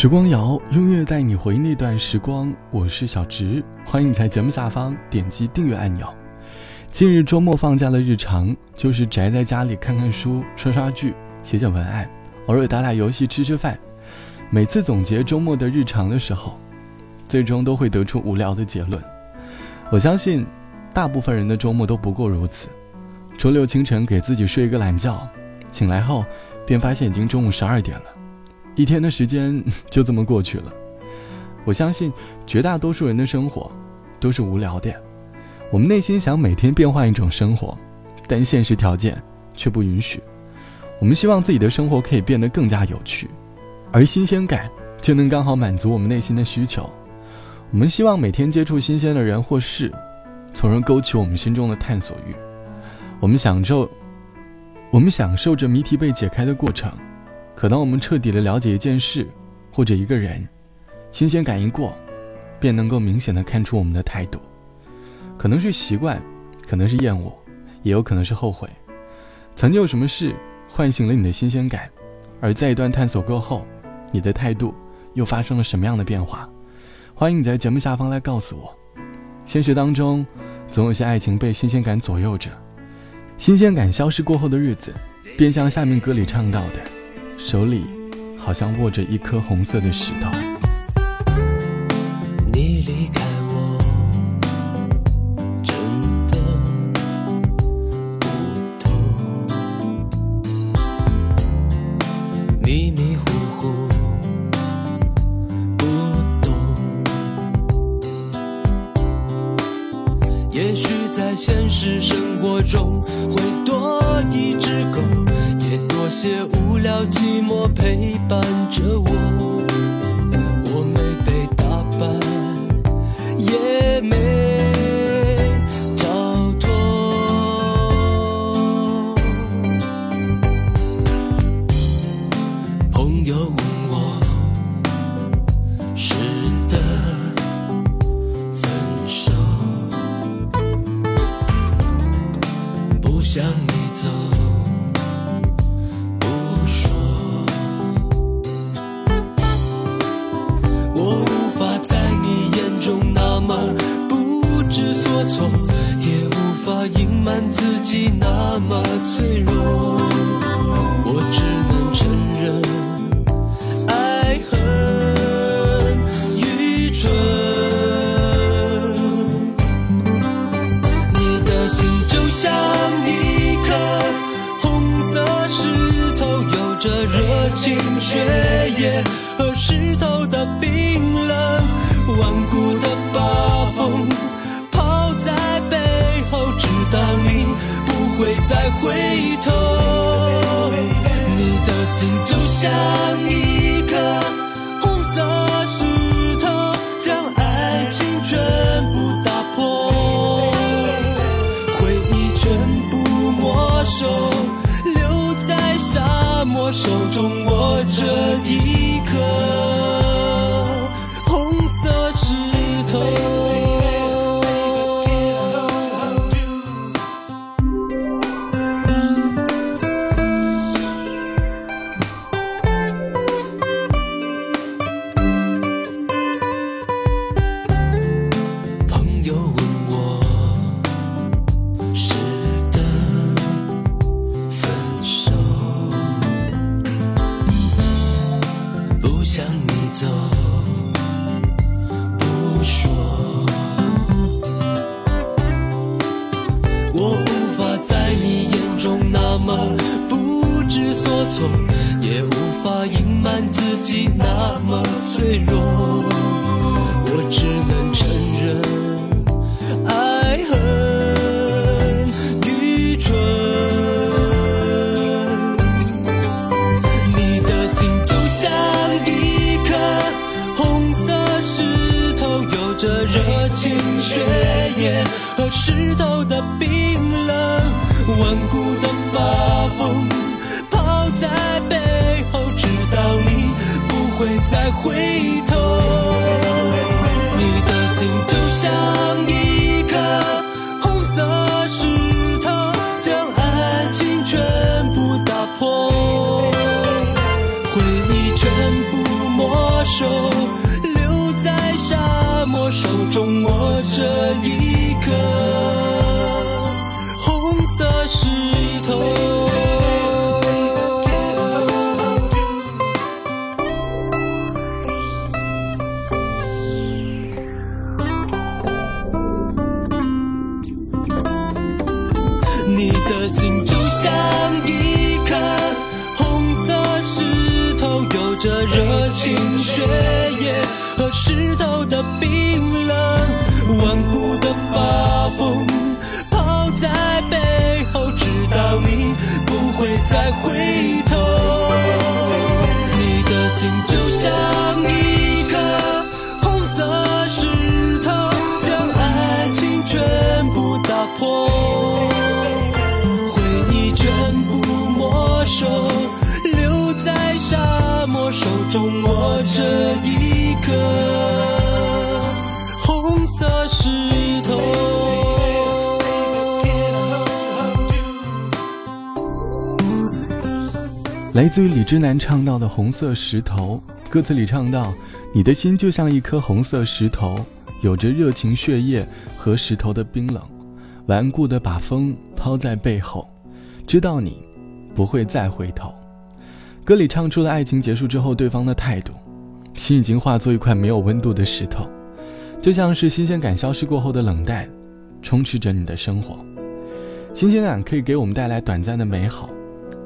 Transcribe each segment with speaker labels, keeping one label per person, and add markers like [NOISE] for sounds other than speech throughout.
Speaker 1: 时光谣，音乐带你回忆那段时光。我是小植，欢迎你在节目下方点击订阅按钮。近日周末放假的日常就是宅在家里看看书、刷刷剧、写写文案，偶尔打打游戏、吃吃饭。每次总结周末的日常的时候，最终都会得出无聊的结论。我相信，大部分人的周末都不过如此。周六清晨给自己睡一个懒觉，醒来后便发现已经中午十二点了。一天的时间 [LAUGHS] 就这么过去了，我相信绝大多数人的生活都是无聊的。我们内心想每天变换一种生活，但现实条件却不允许。我们希望自己的生活可以变得更加有趣，而新鲜感就能刚好满足我们内心的需求。我们希望每天接触新鲜的人或事，从而勾起我们心中的探索欲。我们享受，我们享受着谜题被解开的过程。可当我们彻底的了解一件事，或者一个人，新鲜感一过，便能够明显的看出我们的态度。可能是习惯，可能是厌恶，也有可能是后悔。曾经有什么事唤醒了你的新鲜感，而在一段探索过后，你的态度又发生了什么样的变化？欢迎你在节目下方来告诉我。现实当中，总有些爱情被新鲜感左右着，新鲜感消失过后的日子，便像下面歌里唱到的。手里好像握着一颗红色的石头。
Speaker 2: 你离开我，真的不懂，迷迷糊糊不懂。也许在现实生活中会多一只狗。也多些无聊寂寞陪伴着我，我没被打败，也没逃脱。朋友自己那么脆弱，我只能承认爱很愚蠢。你的心就像一颗红色石头，有着热情血液和石头的冰再回头，你的心就像一颗也无法隐瞒自己那么脆弱，我只能承认爱很愚蠢。你的心就像一颗红色石头，有着热情血液回头，你的心就像一颗红色石头，将爱情全部打破，回忆全部。没收，再回头。你的心就像一颗红色石头，将爱情全部打破。回忆全部没收，留在沙漠，手中握着一颗红色石头。
Speaker 1: 来自于李智南唱到的《红色石头》，歌词里唱到：“你的心就像一颗红色石头，有着热情血液和石头的冰冷，顽固的把风抛在背后，知道你不会再回头。”歌里唱出了爱情结束之后对方的态度，心已经化作一块没有温度的石头，就像是新鲜感消失过后的冷淡，充斥着你的生活。新鲜感可以给我们带来短暂的美好。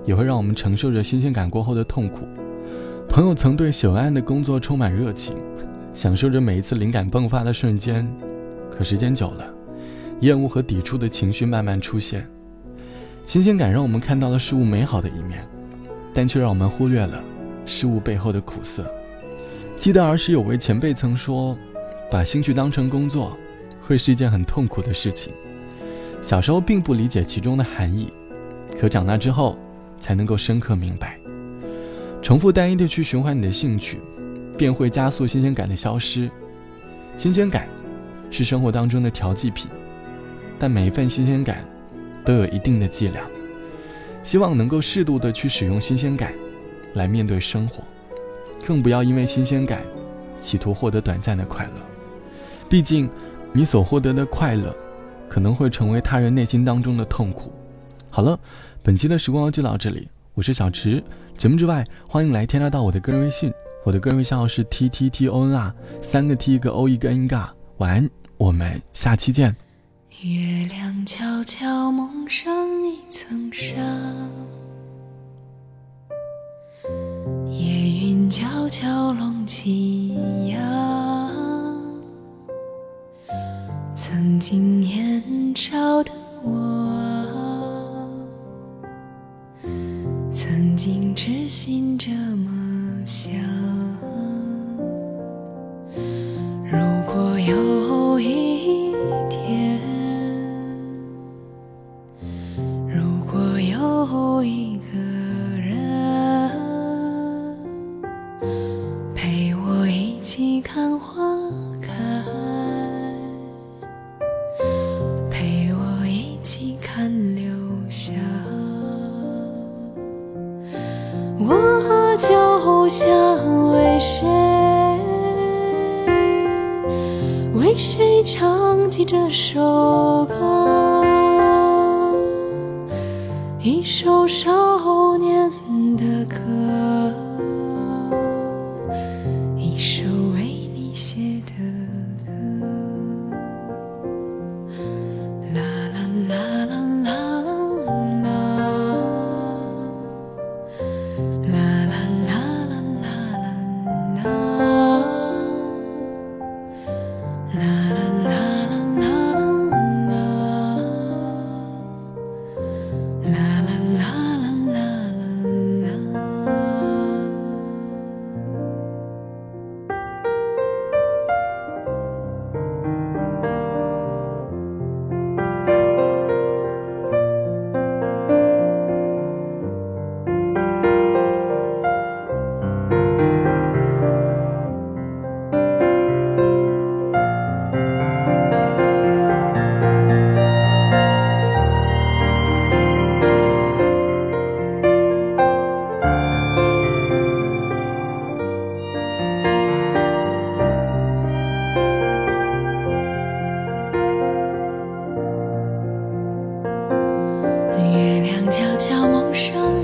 Speaker 1: 也会让我们承受着新鲜感过后的痛苦。朋友曾对久安的工作充满热情，享受着每一次灵感迸发的瞬间。可时间久了，厌恶和抵触的情绪慢慢出现。新鲜感让我们看到了事物美好的一面，但却让我们忽略了事物背后的苦涩。记得儿时有位前辈曾说，把兴趣当成工作，会是一件很痛苦的事情。小时候并不理解其中的含义，可长大之后。才能够深刻明白，重复单一的去循环你的兴趣，便会加速新鲜感的消失。新鲜感是生活当中的调剂品，但每一份新鲜感都有一定的剂量。希望能够适度的去使用新鲜感，来面对生活，更不要因为新鲜感，企图获得短暂的快乐。毕竟，你所获得的快乐，可能会成为他人内心当中的痛苦。好了。本期的时光就到这里，我是小池。节目之外，欢迎来添加到我的个人微信，我的个人微信号是 t t t o n r，三个 t 一个 o 一个 n 嘎。晚安，我们下期见。
Speaker 3: 月亮悄悄蒙上一层纱，夜云悄悄拢起呀，曾经如果有一天，如果有一个人陪我一起看花开，陪我一起看流霞。我就想为谁，起这首歌，一首少年的歌，一首伤。